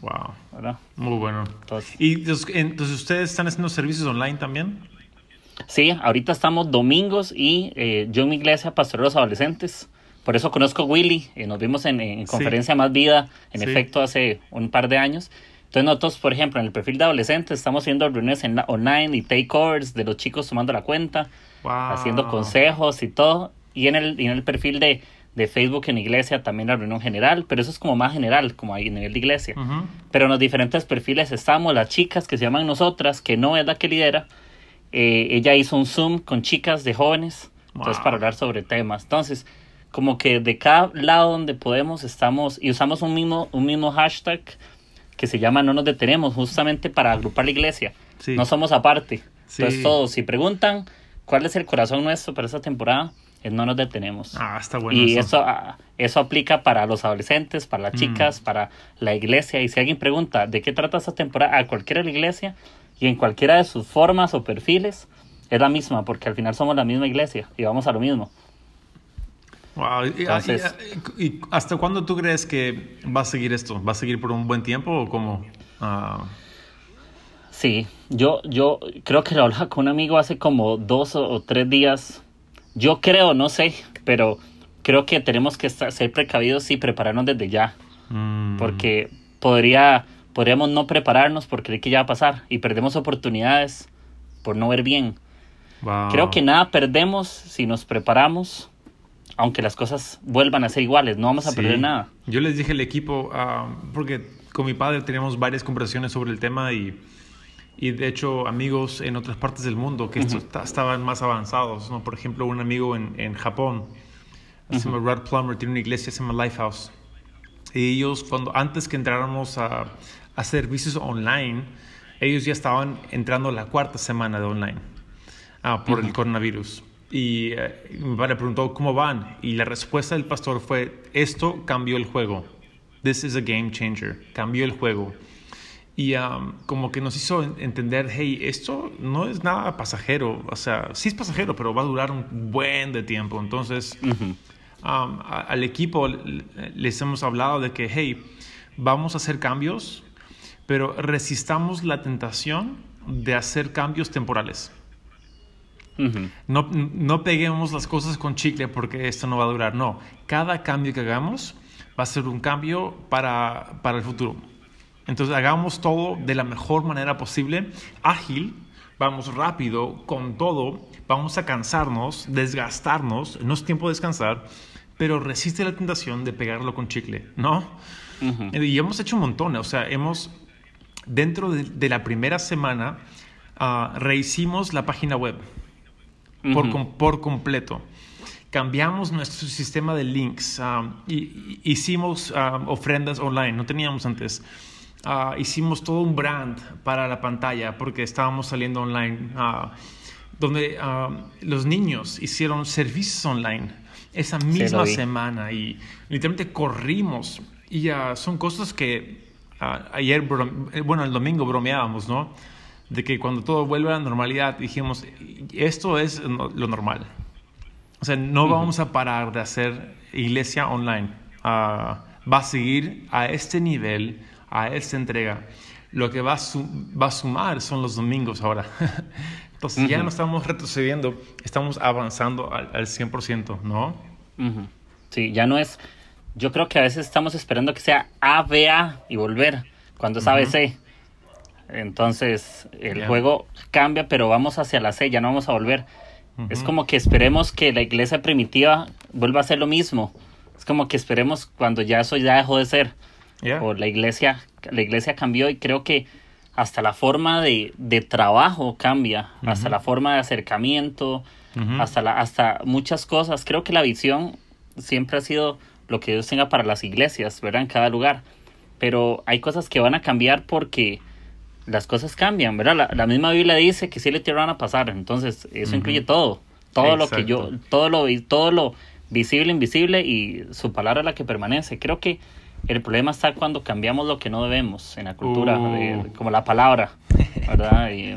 Wow. ¿verdad? Muy bueno. Entonces, ¿Y entonces, entonces ustedes están haciendo servicios online también? sí, ahorita estamos domingos y eh, yo en mi iglesia pastoreo a los adolescentes. Por eso conozco a Willy, eh, nos vimos en, en Sí. conferencia Más Vida, en Sí. efecto, hace un par de años. Entonces nosotros, por ejemplo, en el perfil de adolescentes estamos haciendo reuniones en, online y takeovers de los chicos tomando la cuenta. Wow. haciendo consejos y todo. Y en el, y en el perfil de, de Facebook en iglesia también la reunión general, pero eso es como más general, como ahí a nivel de iglesia. Ujú. Pero en los diferentes perfiles estamos las chicas que se llaman nosotras, que no es la que lidera. Eh, ella hizo un Zoom con chicas de jóvenes, entonces Wow. para hablar sobre temas. Entonces, como que de cada lado donde podemos estamos y usamos un mismo, un mismo hashtag que se llama No nos detenemos, justamente para agrupar la iglesia. Sí. No somos aparte. Sí. Entonces todos, si preguntan cuál es el corazón nuestro para esta temporada, es no nos detenemos. Ah, está bueno. y eso. eso, ah, eso aplica para los adolescentes, para las Mm. chicas, para la iglesia. Y si alguien pregunta de qué trata esta temporada, a cualquiera de la iglesia y en cualquiera de sus formas o perfiles, es la misma, porque al final somos la misma iglesia y vamos a lo mismo. Wow. ¿Y, Entonces- y- y hasta cuándo tú crees que va a seguir esto? ¿Va a seguir por un buen tiempo o cómo? Ah, Sí, yo, yo creo que lo hablaba con un amigo hace como dos o, o tres días. Yo creo, no sé, pero creo que tenemos que estar, ser precavidos y prepararnos desde ya. mm, Porque podría, podríamos no prepararnos por creer que ya va a pasar y perdemos oportunidades por no ver bien. wow. Creo que nada perdemos si nos preparamos, aunque las cosas vuelvan a ser iguales, no vamos a Sí. perder nada. Yo les dije al equipo, ah, porque con mi padre teníamos varias conversaciones sobre el tema y, y de hecho amigos en otras partes del mundo que esto está- estaban más avanzados. ¿no? Por ejemplo, un amigo en, en Japón, se llama Rod Plummer, tiene una iglesia, se llama Lifehouse. Y ellos, cuando, antes que entráramos a, a servicios online, ellos ya estaban entrando la cuarta semana de online ah, por el coronavirus. Y eh, mi padre preguntó cómo van. Y la respuesta del pastor fue: Esto cambió el juego. This is a game changer. Cambió el juego. Y um, como que nos hizo en- entender: hey, esto no es nada pasajero. O sea, sí es pasajero, pero va a durar un buen de tiempo. Entonces. Ujú. Um, a- al equipo les hemos hablado de que, hey, vamos a hacer cambios, pero resistamos la tentación de hacer cambios temporales. No, no peguemos las cosas con chicle porque esto no va a durar. No, cada cambio que hagamos va a ser un cambio para, para el futuro. Entonces hagamos todo de la mejor manera posible, ágil, vamos rápido, con todo, vamos a cansarnos, desgastarnos, no es tiempo de descansar, pero resiste la tentación de pegarlo con chicle, ¿no? Y hemos hecho un montón, o sea, hemos, dentro de, de la primera semana, ah, rehicimos la página web por, com- por completo. Cambiamos nuestro sistema de links, um, y- hicimos um, ofrendas online, no teníamos antes. ah, hicimos todo un brand para la pantalla porque estábamos saliendo online, ah, donde ah, los niños hicieron servicios online esa misma semana y literalmente corrimos. Y son cosas que ayer, eh, bueno, el domingo bromeábamos, ¿no? De que cuando todo vuelve a la normalidad, dijimos, esto es lo normal. O sea, no vamos a parar de hacer iglesia online. va a seguir a este nivel, a esta entrega. Lo que va a, va a sumar son los domingos ahora. Entonces ya no estamos retrocediendo, estamos avanzando al, al 100%, ¿no? Sí, ya no es... Yo creo que a veces estamos esperando que sea A, B, A y volver, cuando es A, B, C. Entonces el juego cambia, pero vamos hacia la C, ya no vamos a volver. Es como que esperemos que la iglesia primitiva vuelva a ser lo mismo. Es como que esperemos cuando ya eso ya dejó de ser. O la iglesia, la iglesia cambió y creo que hasta la forma de, trabajo cambia, hasta la forma de acercamiento, hasta, la, hasta muchas cosas. Creo que la visión siempre ha sido lo que Dios tenga para las iglesias, ¿verdad? En cada lugar. Pero hay cosas que van a cambiar porque las cosas cambian, ¿verdad? La, misma Biblia dice que sí le van a pasar, entonces eso incluye todo. Todo lo que yo, todo lo, todo lo visible, invisible y su palabra es la que permanece. Creo que el problema está cuando cambiamos lo que no debemos en la cultura, uh. como la palabra, ¿verdad? Y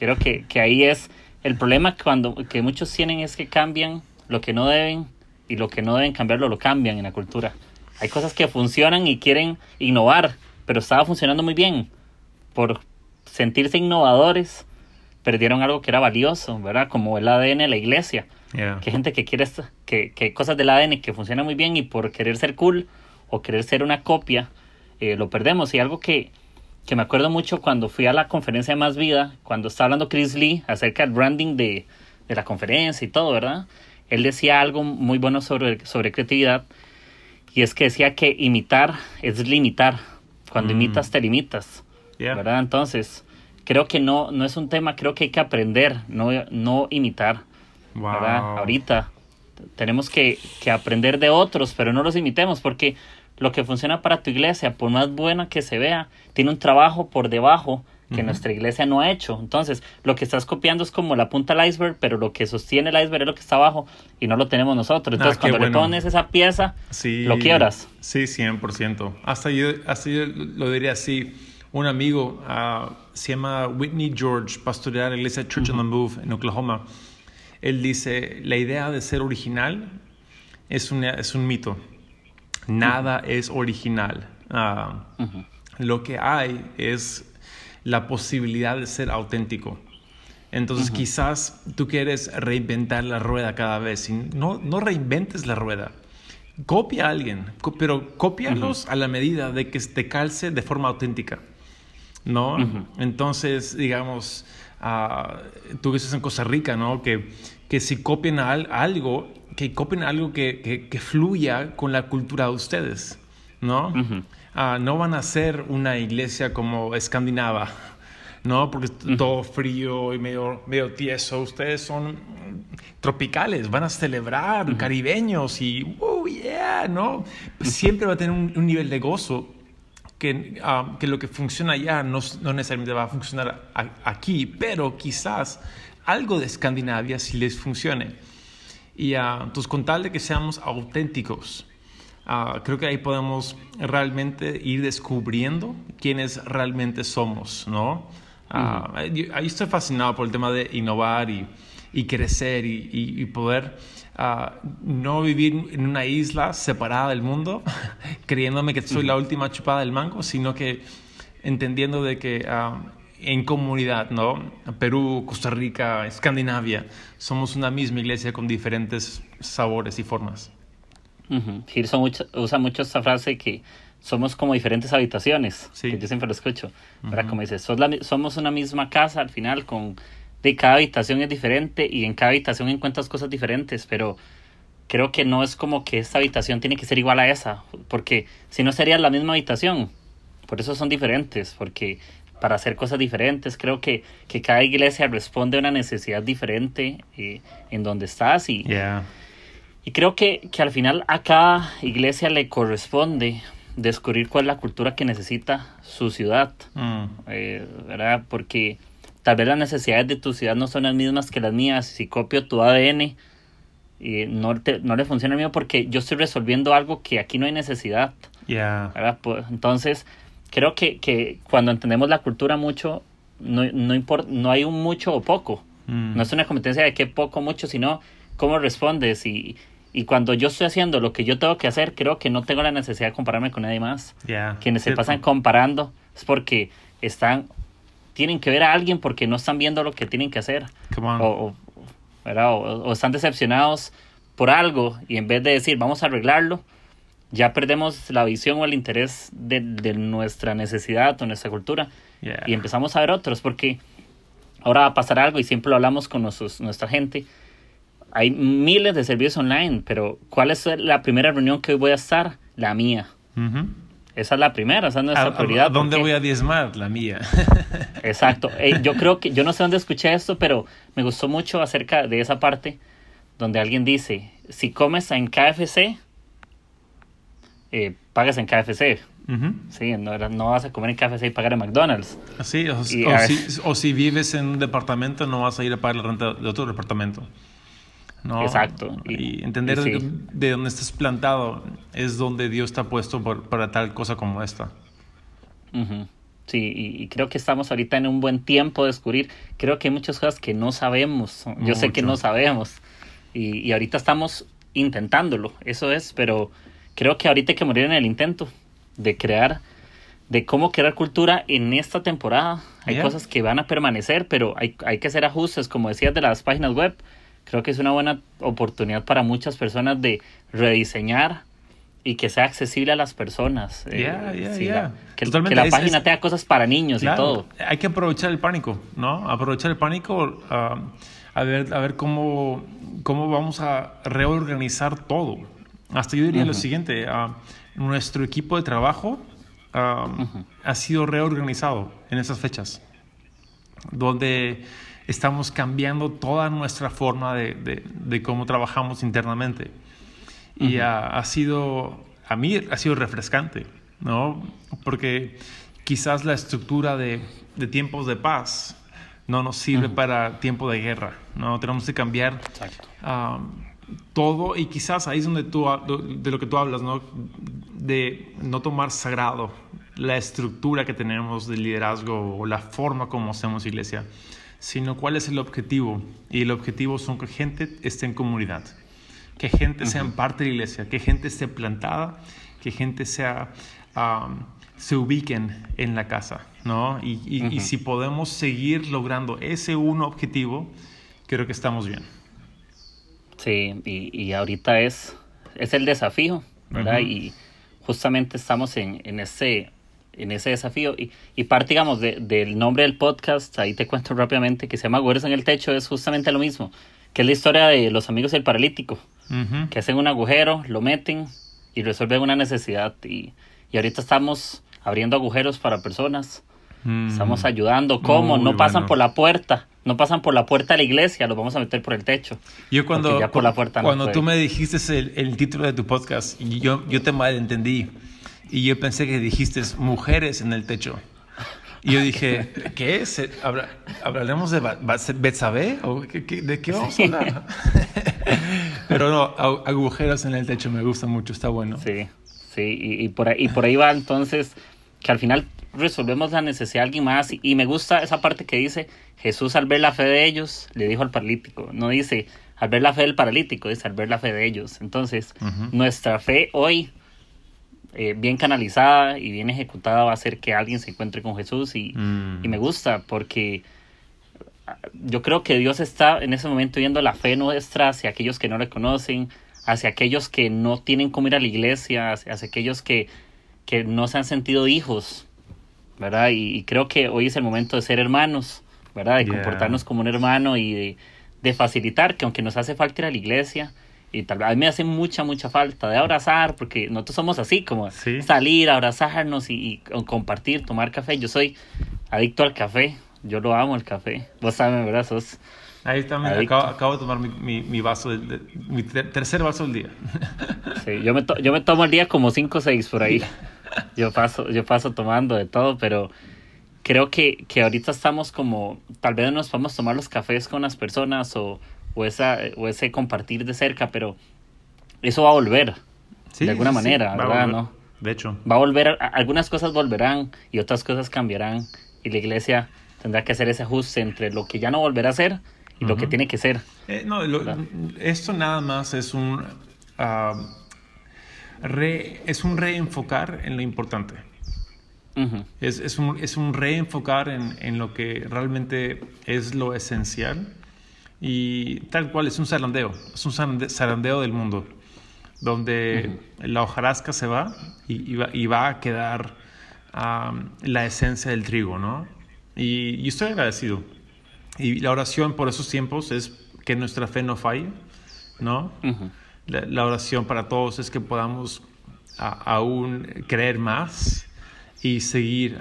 creo que, que, ahí es el problema cuando, que muchos tienen es que cambian lo que no deben y lo que no deben cambiarlo lo cambian en la cultura. Hay cosas que funcionan y quieren innovar, pero estaba funcionando muy bien. Por sentirse innovadores, perdieron algo que era valioso, ¿verdad? Como el ADN de la iglesia. Que hay gente que quiere que, que cosas del ADN que funcionan muy bien y por querer ser cool o querer ser una copia, eh, lo perdemos. Y algo que, que me acuerdo mucho cuando fui a la conferencia de Más Vida, cuando estaba hablando Chris Lee acerca del branding de, de la conferencia y todo, ¿verdad? Él decía algo muy bueno sobre, sobre creatividad y es que decía que imitar es limitar. Cuando mm. imitas te limitas, ¿verdad? Entonces, creo que no, no es un tema, creo que hay que aprender, no, no imitar, ¿verdad? Ahorita tenemos que, que aprender de otros, pero no los imitemos porque lo que funciona para tu iglesia, por más buena que se vea, tiene un trabajo por debajo que nuestra iglesia no ha hecho. Entonces, lo que estás copiando es como la punta del iceberg, pero lo que sostiene el iceberg es lo que está abajo y no lo tenemos nosotros. Entonces, ah, cuando le pones esa pieza, lo quiebras. Sí, 100%. Hasta yo, hasta yo lo diría así. Un amigo uh, se llama Whitney George, pastorear la iglesia Church on the Move en Oklahoma. Él dice, la idea de ser original es, es un mito nada es original. Ah, lo que hay es la posibilidad de ser auténtico. Entonces quizás tú quieres reinventar la rueda cada vez. Y no, no reinventes la rueda. Copia a alguien, pero cópialos a la medida de que te calce de forma auténtica. ¿No? Entonces, digamos, uh, tú dices en Costa Rica, ¿no? Que, que si copian a algo, que copien algo que, que, fluya con la cultura de ustedes, ¿no? Ah, no van a ser una iglesia como escandinava, ¿no? Porque es todo frío y medio, medio tieso. Ustedes son tropicales, van a celebrar, caribeños y, oh, yeah, ¿no? Siempre va a tener un, nivel de gozo que, ah, que, lo que funciona allá no, no necesariamente va a funcionar aquí, pero quizás algo de Escandinavia sí les funcione. Y uh, entonces con tal de que seamos auténticos, uh, creo que ahí podemos realmente ir descubriendo quiénes realmente somos, ¿no? Uh, ahí estoy fascinado por el tema de innovar y, y crecer y, y, poder no vivir en una isla separada del mundo, creyéndome que soy la última chupada del mango, sino que entendiendo de que en comunidad, ¿no? Perú, Costa Rica, Escandinavia, somos una misma iglesia con diferentes sabores y formas. Uh usa mucho esta frase que somos como diferentes habitaciones, sí. que yo siempre lo escucho. Como dices, somos una misma casa al final, con de cada habitación es diferente y en cada habitación encuentras cosas diferentes, pero creo que no es como que esta habitación tiene que ser igual a esa, porque si no sería la misma habitación. Por eso son diferentes, porque para hacer cosas diferentes. Creo que, que cada iglesia responde a una necesidad diferente eh, en donde estás y, y creo que, que, al final a cada iglesia le corresponde descubrir cuál es la cultura que necesita su ciudad, Mm. eh, ¿verdad? Porque tal vez las necesidades de tu ciudad no son las mismas que las mías. Si copio tu ADN y no, te- no le funciona el mío porque yo estoy resolviendo algo que aquí no hay necesidad. Yeah. Pues, entonces, creo que, que cuando entendemos la cultura mucho, no, no, impor- no hay un mucho o poco. Mm. No es una competencia de qué poco o mucho, sino cómo respondes. Y, y cuando yo estoy haciendo lo que yo tengo que hacer, creo que no tengo la necesidad de compararme con nadie más. Yeah. Quienes se pasan comparando es porque están tienen que ver a alguien porque no están viendo lo que tienen que hacer o, o-. O- o están decepcionados por algo y en vez de decir vamos a arreglarlo, ya perdemos la visión o el interés de, de nuestra necesidad o nuestra cultura Yeah. y empezamos a ver otros porque ahora va a pasar algo y siempre lo hablamos con nuestros- nuestra gente. Hay miles de servicios online, pero ¿cuál es la primera reunión que hoy voy a estar? La mía. Ujú. Esa es la primera, esa es ¿A, nuestra a- prioridad. a dónde voy a diezmar? La mía. Exacto. Eh, yo creo que, yo no sé dónde escuché esto, pero me gustó mucho acerca de esa parte donde alguien dice, si comes en KFC, eh, pagas en KFC. Ujú. Sí, no, no vas a comer en KFC y pagar en McDonald's. Así, o, Y, o a ver. si, o si vives en un departamento, no vas a ir a pagar la renta de otro departamento. ¿No? Exacto. Y, Y- entender y sí. de, de dónde estás plantado es donde Dios te ha puesto por- para tal cosa como esta. Sí, y, y creo que estamos ahorita en un buen tiempo de descubrir. Creo que hay muchas cosas que no sabemos. Yo sé que no sabemos. Y, y ahorita estamos intentándolo, eso es, pero creo que ahorita hay que morir en el intento de crear, de cómo crear cultura en esta temporada. Hay Yeah. cosas que van a permanecer, pero hay, hay que hacer ajustes, como decías, de las páginas web. Creo que es una buena oportunidad para muchas personas de rediseñar y que sea accesible a las personas. Eh, Yeah, yeah, sí, yeah. la- que, que la es- página es- tenga cosas para niños y Claro, todo. Hay que aprovechar el pánico, ¿no? Aprovechar el pánico ah, a ver, a ver cómo, cómo vamos a reorganizar todo. Hasta yo diría lo Ujú. siguiente, ah, nuestro equipo de trabajo ah, ha sido reorganizado en esas fechas, donde estamos cambiando toda nuestra forma de, de- de cómo trabajamos internamente. Y ah, ha sido, a mí ha sido refrescante, ¿no? Porque quizás la estructura de, de tiempos de paz no nos sirve para tiempo de guerra, ¿no? Tenemos que cambiar ah, todo y quizás ahí es donde tú, ha- de lo que tú hablas, ¿no? De no tomar sagrado la estructura que tenemos de liderazgo o la forma como hacemos iglesia, sino cuál es el objetivo. Y el objetivo son que gente esté en comunidad, que gente sea parte de la iglesia, que gente esté plantada, que gente sea, se ubiquen en la casa, ¿no? Y, y- si podemos seguir logrando ese uno objetivo, creo que estamos bien. Sí, y, y ahorita es, es el desafío, ¿verdad? Y justamente estamos en, en, ese, en ese desafío. Y, y parte, digamos, de- del nombre del podcast, ahí te cuento rápidamente, que se llama Agüeros en el Techo, es justamente lo mismo, que es la historia de los amigos del paralítico, Ujú. que hacen un agujero, lo meten y resuelven una necesidad. Y, y ahorita estamos abriendo agujeros para personas. Mm. Estamos ayudando. ¿Cómo? Muy no pasan bueno. por la puerta. No pasan por la puerta de la iglesia. Los vamos a meter por el techo. Yo cuando, ya por la puerta cuando tú me dijiste el, el título de tu podcast, yo, yo te malentendí. Y yo pensé que dijiste mujeres en el techo. Y yo dije, ¿qué es? ¿Habla- ¿Hablaremos de Betsabé? ¿O qué- qué- ¿De qué vamos a hablar? Pero no, agu- agujeros en el techo me gusta mucho, está bueno. Sí, sí, y, y por ahí, y por ahí va entonces que al final resolvemos la necesidad de alguien más. Y, me gusta esa parte que dice, Jesús al ver la fe de ellos, le dijo al paralítico. No dice, al ver la fe del paralítico, dice, al ver la fe de ellos. Entonces, Ujú. nuestra fe hoy, eh, bien canalizada y bien ejecutada, va a hacer que alguien se encuentre con Jesús. Y, Mm. y me gusta porque ah, yo creo que Dios está en ese momento viendo la fe nuestra hacia aquellos que no le conocen, hacia aquellos que no tienen cómo ir a la iglesia, hacia, hacia aquellos que, que no se han sentido hijos, ¿verdad? Y, y creo que hoy es el momento de ser hermanos, ¿verdad? De Yeah. comportarnos como un hermano y de, de facilitar que aunque nos hace falta ir a la iglesia, y tal vez a mí me hace mucha, mucha falta de abrazar, porque nosotros somos así, como Sí. salir, abrazarnos y, y compartir, tomar café. Yo soy adicto al café, yo lo amo el café. Vos sabes, ¿verdad? Sos, Ahí está, mira, acabo, acabo de tomar mi, mi- mi vaso, del- de- mi ter- tercer vaso del día. sí, yo, me to- yo me tomo el día como 5 o 6 por ahí. yo paso, yo paso tomando de todo, pero creo que, que ahorita estamos como, tal vez nos podemos tomar los cafés con las personas o, o, esa, o ese compartir de cerca, pero eso va a volver, de alguna manera, ¿verdad? ¿no? De hecho. Va a volver, algunas cosas volverán y otras cosas cambiarán y la iglesia tendrá que hacer ese ajuste entre lo que ya no volverá a ser y lo que tiene que ser. Eh, no, esto nada más es un, ah, es un reenfocar en lo importante. es, es, un, es, un, reenfocar en, en, lo que realmente es lo esencial y tal cual es un zarandeo, es un zarandeo del mundo, donde la hojarasca se va y, y, va, a quedar la esencia del trigo, ¿no? Y, y estoy agradecido. Y la oración por esos tiempos es que nuestra fe no falle, ¿no? la, oración para todos es que podamos aún creer más y seguir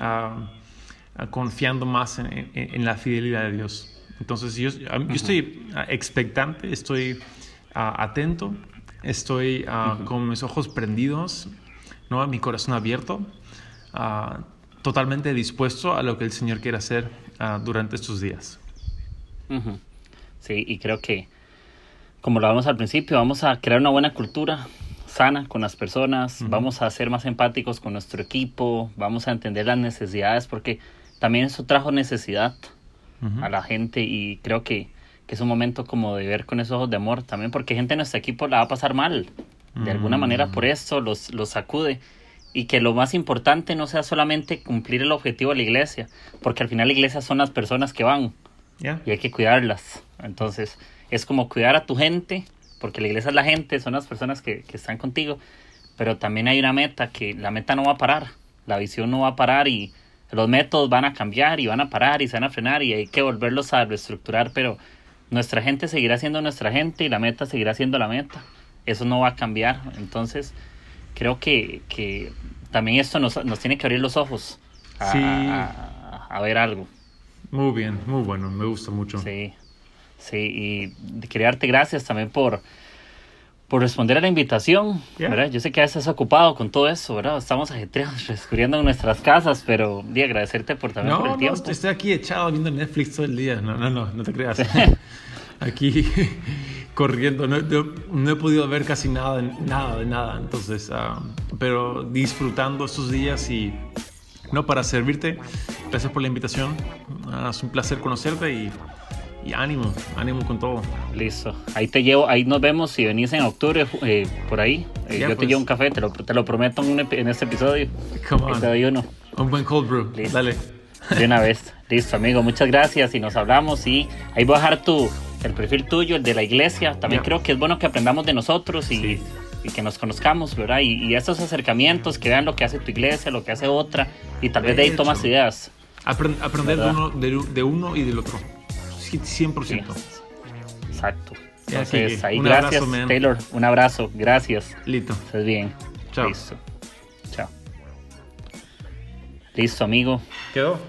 confiando más en, la fidelidad de Dios. Entonces yo, yo estoy expectante, estoy atento, estoy con mis ojos prendidos, ¿no? mi corazón abierto, totalmente dispuesto a lo que el Señor quiere hacer durante estos días. Sí, y creo que, como lo vamos al principio, vamos a crear una buena cultura sana con las personas, vamos a ser más empáticos con nuestro equipo, vamos a entender las necesidades, porque también eso trajo necesidad a la gente y creo que, que, es un momento como de ver con esos ojos de amor también, porque gente en nuestro equipo la va a pasar mal, de alguna manera por eso los, los sacude. Y que lo más importante no sea solamente cumplir el objetivo de la iglesia, porque al final la iglesia son las personas que van, y hay que cuidarlas. Entonces, es como cuidar a tu gente, porque la iglesia es la gente, son las personas que, que están contigo, pero también hay una meta que la meta no va a parar, la visión no va a parar y los métodos van a cambiar y van a parar y se van a frenar y hay que volverlos a reestructurar, pero nuestra gente seguirá siendo nuestra gente y la meta seguirá siendo la meta. Eso no va a cambiar. Entonces, creo que, que también esto nos, nos tiene que abrir los ojos a, a ver algo. Muy bien, muy bueno, me gusta mucho. Sí, sí, y quería darte gracias también por, por responder a la invitación, ¿verdad? Yo sé que a veces ocupado con todo eso, ¿verdad? Estamos ajetreados, descubriendo en nuestras casas, pero di agradecerte por también por el tiempo. No, estoy aquí echado viendo Netflix todo el día, no, no, no, no te creas. aquí corriendo, no, no, he podido ver casi nada, nada de nada, entonces, ah, pero disfrutando estos días y no para servirte. Gracias por la invitación. Ah, es un placer conocerte y, ánimo, ánimo con todo. Listo. Ahí te llevo, ahí nos vemos si venís en octubre eh, por ahí. Eh, yo te pues. llevo un café, te lo, te lo prometo en, este episodio. Come Te doy uno. Un buen cold brew. Dale. De una vez. Listo, amigo. Muchas gracias y nos hablamos. Y ahí voy a dejar tu, el perfil tuyo, el de la iglesia. También creo que es bueno que aprendamos de nosotros y y que nos conozcamos, ¿verdad? Y, y, esos acercamientos, que vean lo que hace tu iglesia, lo que hace otra, y tal vez de ahí tomas ideas. aprender de uno, de, uno, y del otro. 100%. Exacto. Entonces, ahí, gracias, Taylor. Un abrazo, gracias. Listo. Estás bien. Chao. Listo. Chao. Listo, amigo. ¿Quedó?